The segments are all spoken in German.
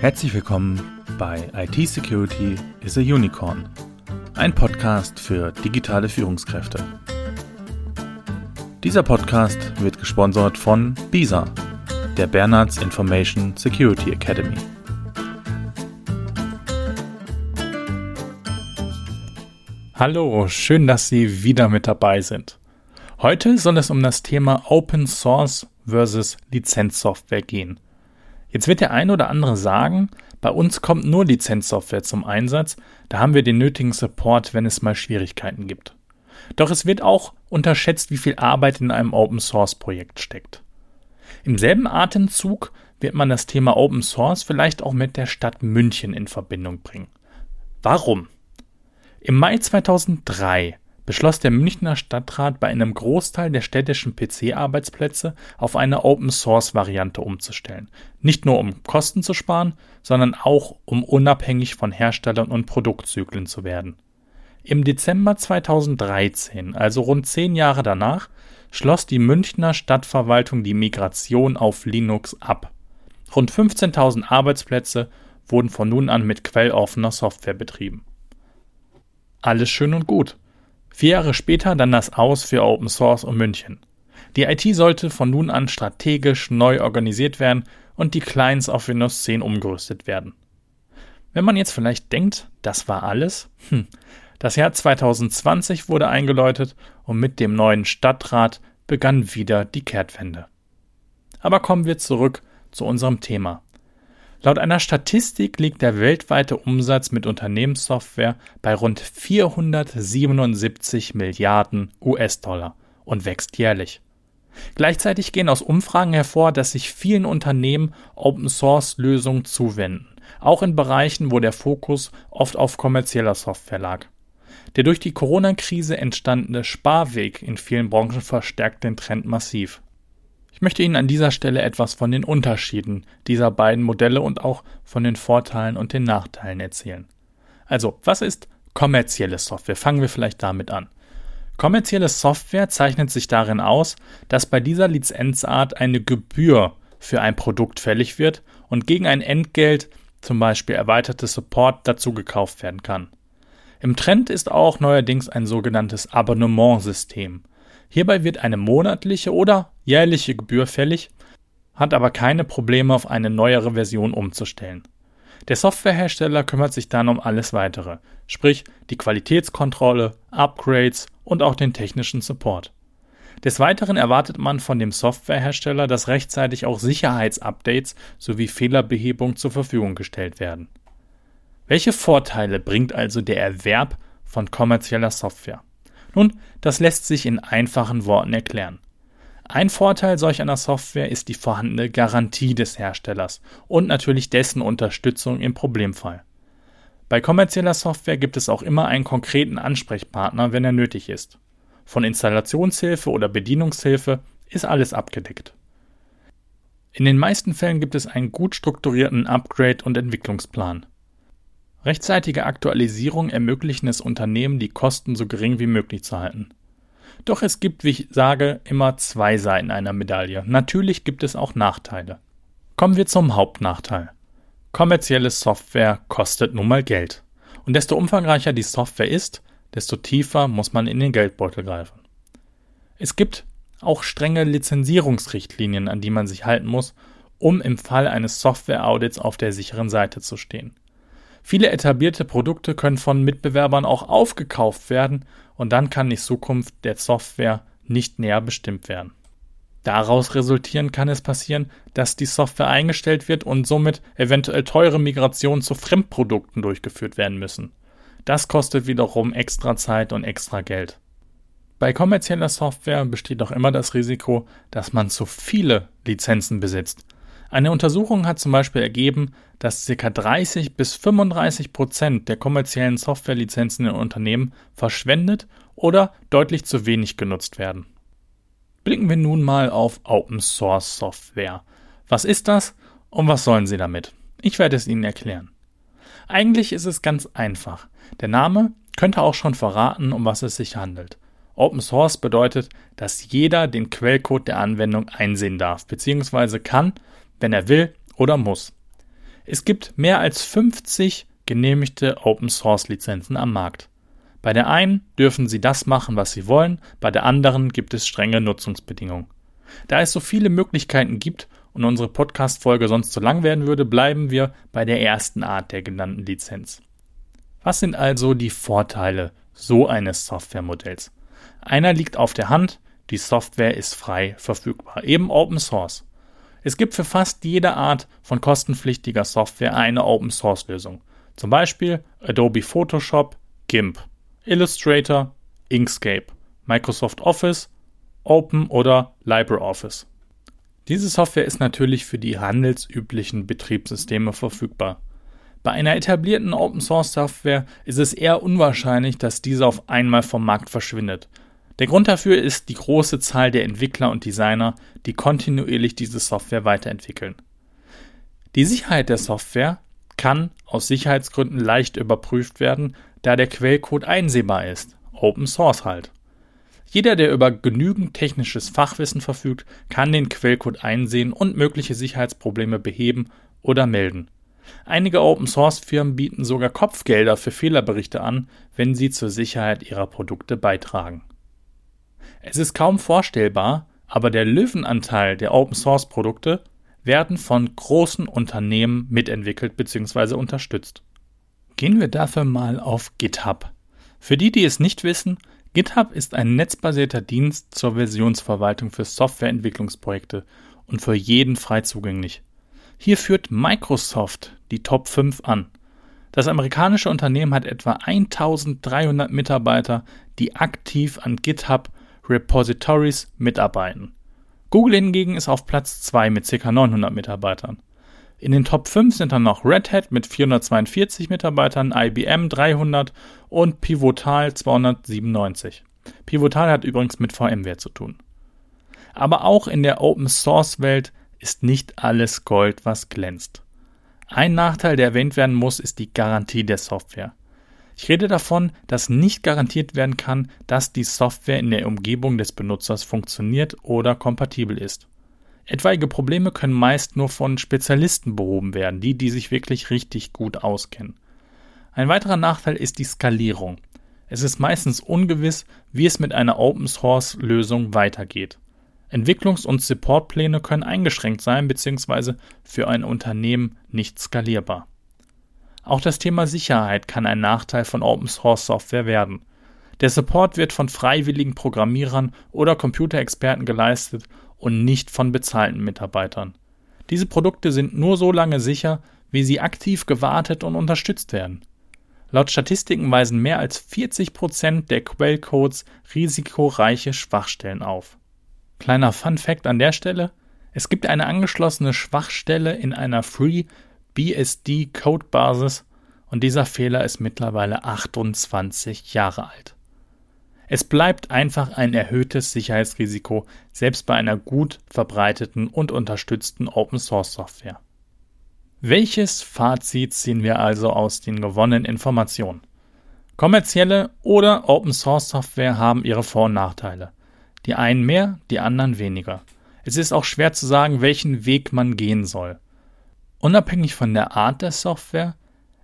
Herzlich willkommen bei IT Security is a Unicorn, ein Podcast für digitale Führungskräfte. Dieser Podcast wird gesponsert von BISA, der Bernards Information Security Academy. Hallo, schön, dass Sie wieder mit dabei sind. Heute soll es um das Thema Open Source versus Lizenzsoftware gehen. Jetzt wird der ein oder andere sagen, bei uns kommt nur Lizenzsoftware zum Einsatz, da haben wir den nötigen Support, wenn es mal Schwierigkeiten gibt. Doch es wird auch unterschätzt, wie viel Arbeit in einem Open Source Projekt steckt. Im selben Atemzug wird man das Thema Open Source vielleicht auch mit der Stadt München in Verbindung bringen. Warum? Im Mai 2003 beschloss der Münchner Stadtrat bei einem Großteil der städtischen PC-Arbeitsplätze auf eine Open-Source-Variante umzustellen. Nicht nur um Kosten zu sparen, sondern auch um unabhängig von Herstellern und Produktzyklen zu werden. Im Dezember 2013, also rund zehn Jahre danach, schloss die Münchner Stadtverwaltung die Migration auf Linux ab. Rund 15.000 Arbeitsplätze wurden von nun an mit quelloffener Software betrieben. Alles schön und gut. Vier Jahre später dann das Aus für Open Source um München. Die IT sollte von nun an strategisch neu organisiert werden und die Clients auf Windows 10 umgerüstet werden. Wenn man jetzt vielleicht denkt, das war alles, hm, das Jahr 2020 wurde eingeläutet und mit dem neuen Stadtrat begann wieder die Kehrtwende. Aber kommen wir zurück zu unserem Thema. Laut einer Statistik liegt der weltweite Umsatz mit Unternehmenssoftware bei rund 477 Milliarden US-Dollar und wächst jährlich. Gleichzeitig gehen aus Umfragen hervor, dass sich vielen Unternehmen Open-Source-Lösungen zuwenden, auch in Bereichen, wo der Fokus oft auf kommerzieller Software lag. Der durch die Corona-Krise entstandene Sparweg in vielen Branchen verstärkt den Trend massiv. Ich möchte Ihnen an dieser Stelle etwas von den Unterschieden dieser beiden Modelle und auch von den Vorteilen und den Nachteilen erzählen. Also, was ist kommerzielle Software? Fangen wir vielleicht damit an. Kommerzielle Software zeichnet sich darin aus, dass bei dieser Lizenzart eine Gebühr für ein Produkt fällig wird und gegen ein Entgelt, zum Beispiel erweiterte Support, dazu gekauft werden kann. Im Trend ist auch neuerdings ein sogenanntes Abonnementsystem. Hierbei wird eine monatliche oder jährliche Gebühr fällig, hat aber keine Probleme auf eine neuere Version umzustellen. Der Softwarehersteller kümmert sich dann um alles weitere, sprich die Qualitätskontrolle, Upgrades und auch den technischen Support. Des Weiteren erwartet man von dem Softwarehersteller, dass rechtzeitig auch Sicherheitsupdates sowie Fehlerbehebung zur Verfügung gestellt werden. Welche Vorteile bringt also der Erwerb von kommerzieller Software? Nun, das lässt sich in einfachen Worten erklären. Ein Vorteil solch einer Software ist die vorhandene Garantie des Herstellers und natürlich dessen Unterstützung im Problemfall. Bei kommerzieller Software gibt es auch immer einen konkreten Ansprechpartner, wenn er nötig ist. Von Installationshilfe oder Bedienungshilfe ist alles abgedeckt. In den meisten Fällen gibt es einen gut strukturierten Upgrade- und Entwicklungsplan. Rechtzeitige Aktualisierungen ermöglichen es Unternehmen, die Kosten so gering wie möglich zu halten. Doch es gibt, wie ich sage, immer zwei Seiten einer Medaille. Natürlich gibt es auch Nachteile. Kommen wir zum Hauptnachteil. Kommerzielle Software kostet nun mal Geld. Und desto umfangreicher die Software ist, desto tiefer muss man in den Geldbeutel greifen. Es gibt auch strenge Lizenzierungsrichtlinien, an die man sich halten muss, um im Fall eines Software-Audits auf der sicheren Seite zu stehen. Viele etablierte Produkte können von Mitbewerbern auch aufgekauft werden und dann kann die Zukunft der Software nicht näher bestimmt werden. Daraus resultieren kann es passieren, dass die Software eingestellt wird und somit eventuell teure Migrationen zu Fremdprodukten durchgeführt werden müssen. Das kostet wiederum extra Zeit und extra Geld. Bei kommerzieller Software besteht auch immer das Risiko, dass man zu viele Lizenzen besitzt eine Untersuchung hat zum Beispiel ergeben, dass ca. 30 bis 35 Prozent der kommerziellen Softwarelizenzen in Unternehmen verschwendet oder deutlich zu wenig genutzt werden. Blicken wir nun mal auf Open Source Software. Was ist das und was sollen Sie damit? Ich werde es Ihnen erklären. Eigentlich ist es ganz einfach. Der Name könnte auch schon verraten, um was es sich handelt. Open Source bedeutet, dass jeder den Quellcode der Anwendung einsehen darf bzw. kann wenn er will oder muss. Es gibt mehr als 50 genehmigte Open Source Lizenzen am Markt. Bei der einen dürfen Sie das machen, was Sie wollen, bei der anderen gibt es strenge Nutzungsbedingungen. Da es so viele Möglichkeiten gibt und unsere Podcast-Folge sonst zu lang werden würde, bleiben wir bei der ersten Art der genannten Lizenz. Was sind also die Vorteile so eines Softwaremodells? Einer liegt auf der Hand, die Software ist frei verfügbar, eben Open Source. Es gibt für fast jede Art von kostenpflichtiger Software eine Open Source Lösung. Zum Beispiel Adobe Photoshop, GIMP, Illustrator, Inkscape, Microsoft Office, Open oder LibreOffice. Diese Software ist natürlich für die handelsüblichen Betriebssysteme verfügbar. Bei einer etablierten Open Source Software ist es eher unwahrscheinlich, dass diese auf einmal vom Markt verschwindet. Der Grund dafür ist die große Zahl der Entwickler und Designer, die kontinuierlich diese Software weiterentwickeln. Die Sicherheit der Software kann aus Sicherheitsgründen leicht überprüft werden, da der Quellcode einsehbar ist. Open Source halt. Jeder, der über genügend technisches Fachwissen verfügt, kann den Quellcode einsehen und mögliche Sicherheitsprobleme beheben oder melden. Einige Open-Source-Firmen bieten sogar Kopfgelder für Fehlerberichte an, wenn sie zur Sicherheit ihrer Produkte beitragen. Es ist kaum vorstellbar, aber der Löwenanteil der Open-Source-Produkte werden von großen Unternehmen mitentwickelt bzw. unterstützt. Gehen wir dafür mal auf GitHub. Für die, die es nicht wissen, GitHub ist ein netzbasierter Dienst zur Versionsverwaltung für Softwareentwicklungsprojekte und für jeden frei zugänglich. Hier führt Microsoft die Top 5 an. Das amerikanische Unternehmen hat etwa 1300 Mitarbeiter, die aktiv an GitHub Repositories mitarbeiten. Google hingegen ist auf Platz 2 mit ca. 900 Mitarbeitern. In den Top 5 sind dann noch Red Hat mit 442 Mitarbeitern, IBM 300 und Pivotal 297. Pivotal hat übrigens mit VMware zu tun. Aber auch in der Open Source Welt ist nicht alles Gold, was glänzt. Ein Nachteil, der erwähnt werden muss, ist die Garantie der Software. Ich rede davon, dass nicht garantiert werden kann, dass die Software in der Umgebung des Benutzers funktioniert oder kompatibel ist. Etwaige Probleme können meist nur von Spezialisten behoben werden, die, die sich wirklich richtig gut auskennen. Ein weiterer Nachteil ist die Skalierung. Es ist meistens ungewiss, wie es mit einer Open Source Lösung weitergeht. Entwicklungs- und Supportpläne können eingeschränkt sein bzw. für ein Unternehmen nicht skalierbar. Auch das Thema Sicherheit kann ein Nachteil von Open Source Software werden. Der Support wird von freiwilligen Programmierern oder Computerexperten geleistet und nicht von bezahlten Mitarbeitern. Diese Produkte sind nur so lange sicher, wie sie aktiv gewartet und unterstützt werden. Laut Statistiken weisen mehr als 40 Prozent der Quellcodes risikoreiche Schwachstellen auf. Kleiner Fun Fact an der Stelle: Es gibt eine angeschlossene Schwachstelle in einer Free BSD Codebasis und dieser Fehler ist mittlerweile 28 Jahre alt. Es bleibt einfach ein erhöhtes Sicherheitsrisiko, selbst bei einer gut verbreiteten und unterstützten Open Source Software. Welches Fazit ziehen wir also aus den gewonnenen Informationen? Kommerzielle oder Open Source Software haben ihre Vor- und Nachteile. Die einen mehr, die anderen weniger. Es ist auch schwer zu sagen, welchen Weg man gehen soll. Unabhängig von der Art der Software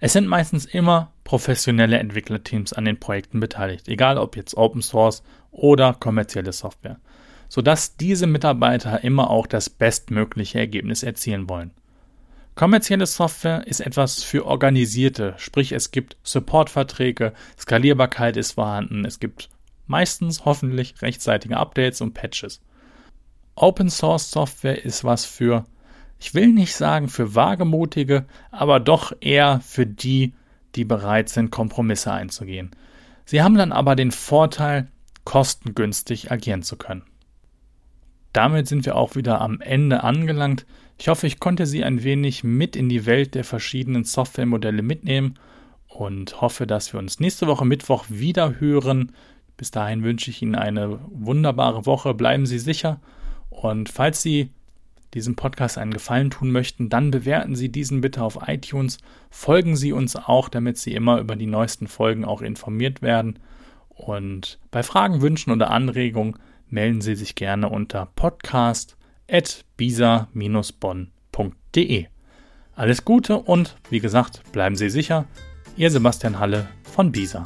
es sind meistens immer professionelle Entwicklerteams an den Projekten beteiligt, egal ob jetzt Open Source oder kommerzielle Software, sodass diese Mitarbeiter immer auch das bestmögliche Ergebnis erzielen wollen. Kommerzielle Software ist etwas für Organisierte, sprich es gibt Supportverträge, Skalierbarkeit ist vorhanden, es gibt meistens hoffentlich rechtzeitige Updates und Patches. Open Source Software ist was für ich will nicht sagen für wagemutige, aber doch eher für die, die bereit sind, Kompromisse einzugehen. Sie haben dann aber den Vorteil, kostengünstig agieren zu können. Damit sind wir auch wieder am Ende angelangt. Ich hoffe, ich konnte Sie ein wenig mit in die Welt der verschiedenen Softwaremodelle mitnehmen und hoffe, dass wir uns nächste Woche Mittwoch wieder hören. Bis dahin wünsche ich Ihnen eine wunderbare Woche. Bleiben Sie sicher. Und falls Sie diesem Podcast einen Gefallen tun möchten, dann bewerten Sie diesen bitte auf iTunes. Folgen Sie uns auch, damit Sie immer über die neuesten Folgen auch informiert werden. Und bei Fragen, Wünschen oder Anregungen melden Sie sich gerne unter podcast.bisa-bonn.de. Alles Gute und wie gesagt, bleiben Sie sicher. Ihr Sebastian Halle von BISA.